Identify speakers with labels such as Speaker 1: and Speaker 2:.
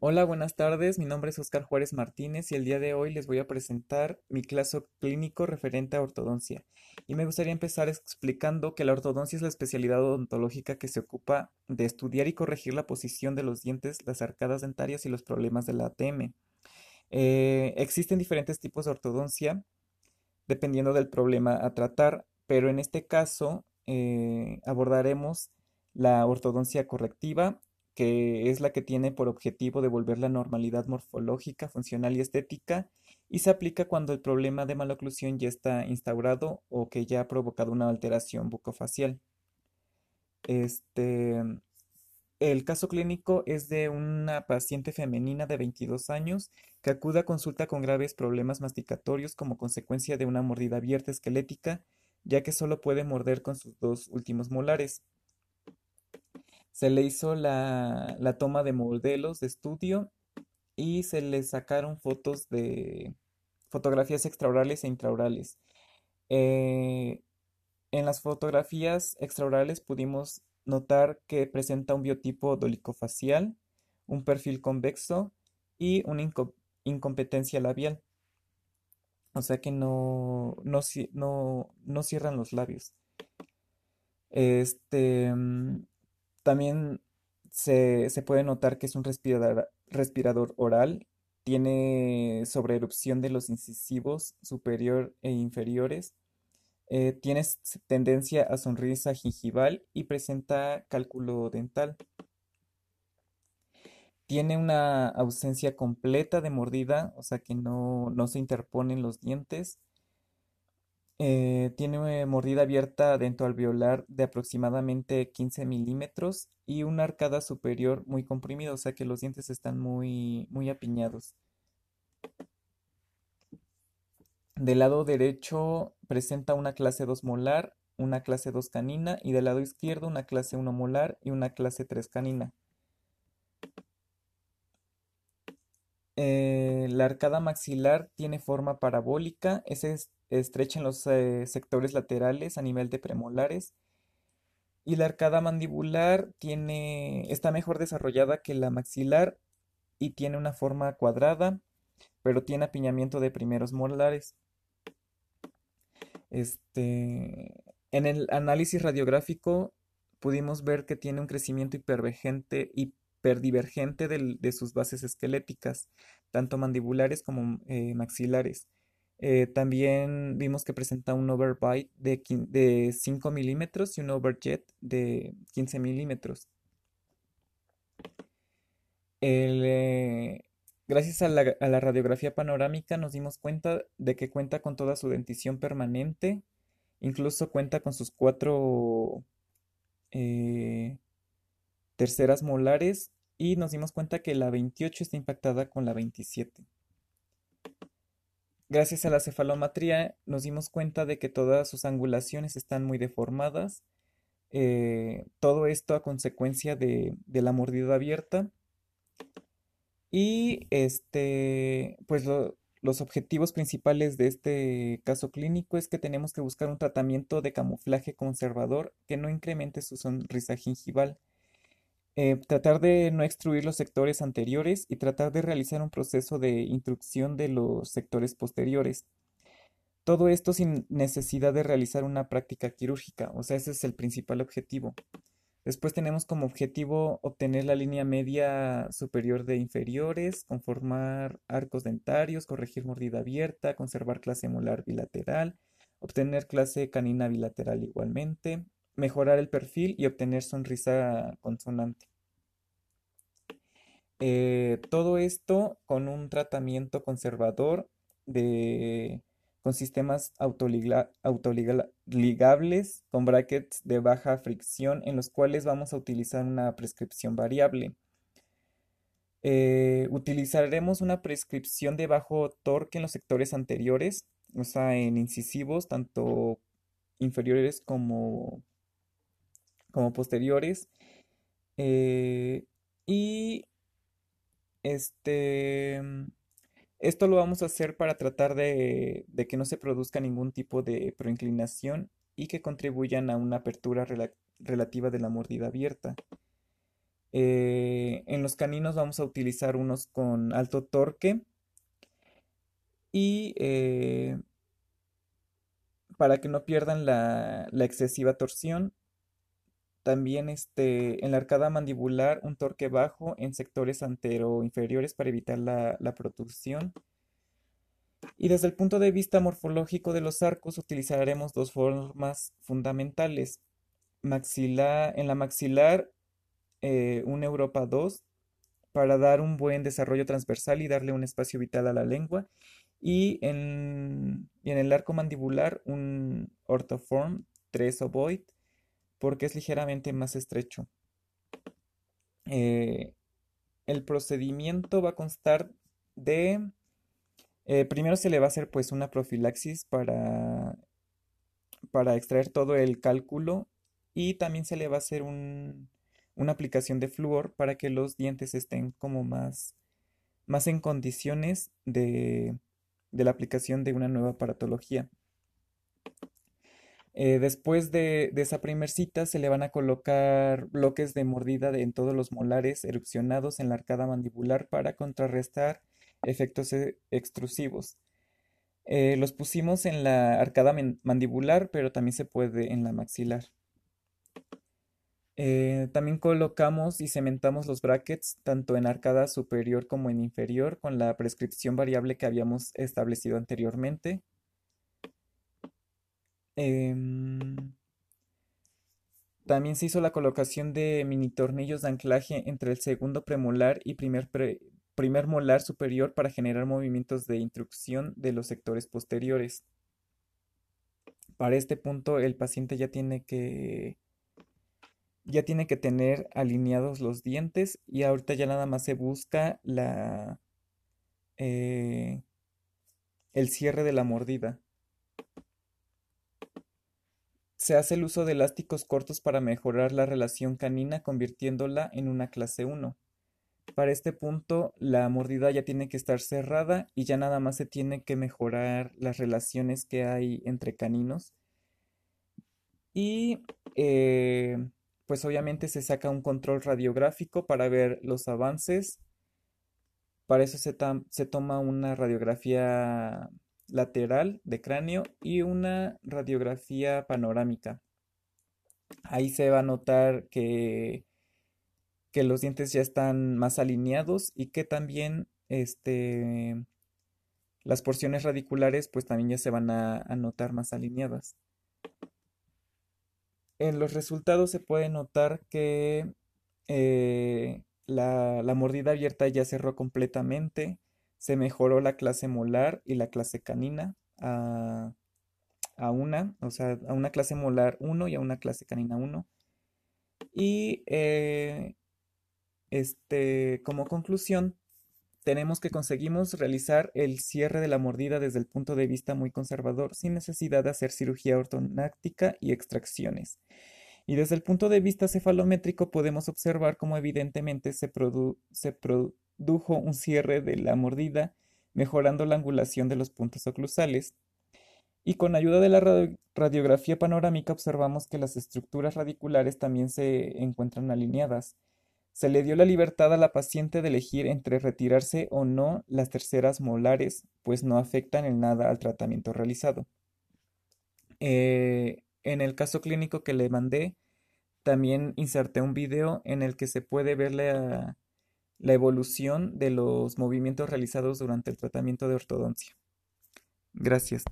Speaker 1: Hola, buenas tardes. Mi nombre es Oscar Juárez Martínez y el día de hoy les voy a presentar mi caso clínico referente a ortodoncia. Y me gustaría empezar explicando que la ortodoncia es la especialidad odontológica que se ocupa de estudiar y corregir la posición de los dientes, las arcadas dentarias y los problemas de la ATM. Eh, existen diferentes tipos de ortodoncia dependiendo del problema a tratar, pero en este caso eh, abordaremos la ortodoncia correctiva que es la que tiene por objetivo devolver la normalidad morfológica, funcional y estética, y se aplica cuando el problema de maloclusión ya está instaurado o que ya ha provocado una alteración bucofacial. Este, el caso clínico es de una paciente femenina de 22 años que acude a consulta con graves problemas masticatorios como consecuencia de una mordida abierta esquelética, ya que solo puede morder con sus dos últimos molares. Se le hizo la, toma de modelos de estudio y se le sacaron fotos de fotografías extraorales e intraorales. Eh, en las fotografías extraorales pudimos notar que presenta un biotipo dolicofacial, un perfil convexo y una incompetencia labial. O sea que no, no, no cierran los labios. Este, mm, también se, puede notar que es un respirador, respirador oral, tiene sobreerupción de los incisivos superior e inferiores, eh, tiene tendencia a sonrisa gingival y presenta cálculo dental. Tiene una ausencia completa de mordida, o sea que no, no se interponen los dientes. Eh, tiene mordida abierta dentro alveolar de aproximadamente 15 milímetros y una arcada superior muy comprimida, o sea que los dientes están muy, muy apiñados. Del lado derecho presenta una clase 2 molar, una clase 2 canina y del lado izquierdo una clase 1 molar y una clase 3 canina. Eh, la arcada maxilar tiene forma parabólica, es estrecha en los eh, sectores laterales a nivel de premolares. Y la arcada mandibular tiene, está mejor desarrollada que la maxilar y tiene una forma cuadrada, pero tiene apiñamiento de primeros molares. Este, en el análisis radiográfico pudimos ver que tiene un crecimiento hipervegente, hiperdivergente de sus bases esqueléticas, tanto mandibulares como eh, maxilares. Eh, también vimos que presenta un overbite de, de 5 milímetros y un overjet de 15 milímetros. Eh, gracias a la, radiografía panorámica nos dimos cuenta de que cuenta con toda su dentición permanente, incluso cuenta con sus cuatro eh, terceras molares y nos dimos cuenta que la 28 está impactada con la 27. Gracias a la cefalometría nos dimos cuenta de que todas sus angulaciones están muy deformadas. Eh, todo esto a consecuencia de, la mordida abierta. Y este, pues los objetivos principales de este caso clínico es que tenemos que buscar un tratamiento de camuflaje conservador que no incremente su sonrisa gingival eh, tratar de no extruir los sectores anteriores y tratar de realizar un proceso de intrusión de los sectores posteriores. Todo esto sin necesidad de realizar una práctica quirúrgica, o sea, ese es el principal objetivo. Después tenemos como objetivo obtener la línea media superior de inferiores, conformar arcos dentarios, corregir mordida abierta, conservar clase molar bilateral, obtener clase canina bilateral igualmente, mejorar el perfil y obtener sonrisa consonante. Eh, todo esto con un tratamiento conservador de, con sistemas autoligables con brackets de baja fricción en los cuales vamos a utilizar una prescripción variable. Eh, utilizaremos una prescripción de bajo torque en los sectores anteriores, o sea, en incisivos, tanto inferiores como como posteriores. Eh, y este, esto lo vamos a hacer para tratar de, que no se produzca ningún tipo de proinclinación y que contribuyan a una apertura relativa de la mordida abierta. Eh, en los caninos vamos a utilizar unos con alto torque y eh, para que no pierdan la, excesiva torsión. También este, en la arcada mandibular un torque bajo en sectores antero-inferiores para evitar la, la producción. Y desde el punto de vista morfológico de los arcos utilizaremos dos formas fundamentales. En la maxilar eh, un Europa 2 para dar un buen desarrollo transversal y darle un espacio vital a la lengua. Y en, el arco mandibular un orthoform 3 ovoid porque es ligeramente más estrecho. Eh, el procedimiento va a constar de... Eh, primero se le va a hacer pues una profilaxis para, para extraer todo el cálculo y también se le va a hacer un, una aplicación de flúor para que los dientes estén como más, más en condiciones de, de la aplicación de una nueva aparatología. Eh, después de, esa primer cita se le van a colocar bloques de mordida en todos los molares erupcionados en la arcada mandibular para contrarrestar efectos e, extrusivos. Eh, los pusimos en la arcada mandibular, pero también se puede en la maxilar. Eh, también colocamos y cementamos los brackets tanto en arcada superior como en inferior con la prescripción variable que habíamos establecido anteriormente. Em, también se hizo la colocación de mini tornillos de anclaje entre el segundo premolar y primer, primer molar superior para generar movimientos de intrusión de los sectores posteriores. Para este punto el paciente ya tiene que ya tiene que tener alineados los dientes y ahorita ya nada más se busca la eh, el cierre de la mordida. Se hace el uso de elásticos cortos para mejorar la relación canina convirtiéndola en una clase 1. Para este punto la mordida ya tiene que estar cerrada y ya nada más se tiene que mejorar las relaciones que hay entre caninos. Y eh, pues obviamente se saca un control radiográfico para ver los avances. Para eso se, se toma una radiografía lateral de cráneo y una radiografía panorámica. Ahí se va a notar que, que los dientes ya están más alineados y que también este, las porciones radiculares pues también ya se van a notar más alineadas. En los resultados se puede notar que eh, la, mordida abierta ya cerró completamente, se mejoró la clase molar y la clase canina a, una, o sea, a una clase molar 1 y a una clase canina 1. Y eh, este, como conclusión, tenemos que conseguimos realizar el cierre de la mordida desde el punto de vista muy conservador, sin necesidad de hacer cirugía ortonáctica y extracciones. Y desde el punto de vista cefalométrico podemos observar cómo evidentemente se, se produjo un cierre de la mordida, mejorando la angulación de los puntos oclusales. Y con ayuda de la radiografía panorámica observamos que las estructuras radiculares también se encuentran alineadas. Se le dio la libertad a la paciente de elegir entre retirarse o no las terceras molares, pues no afectan en nada al tratamiento realizado. Eh, en el caso clínico que le mandé, también inserté un video en el que se puede ver la, la evolución de los movimientos realizados durante el tratamiento de ortodoncia. Gracias.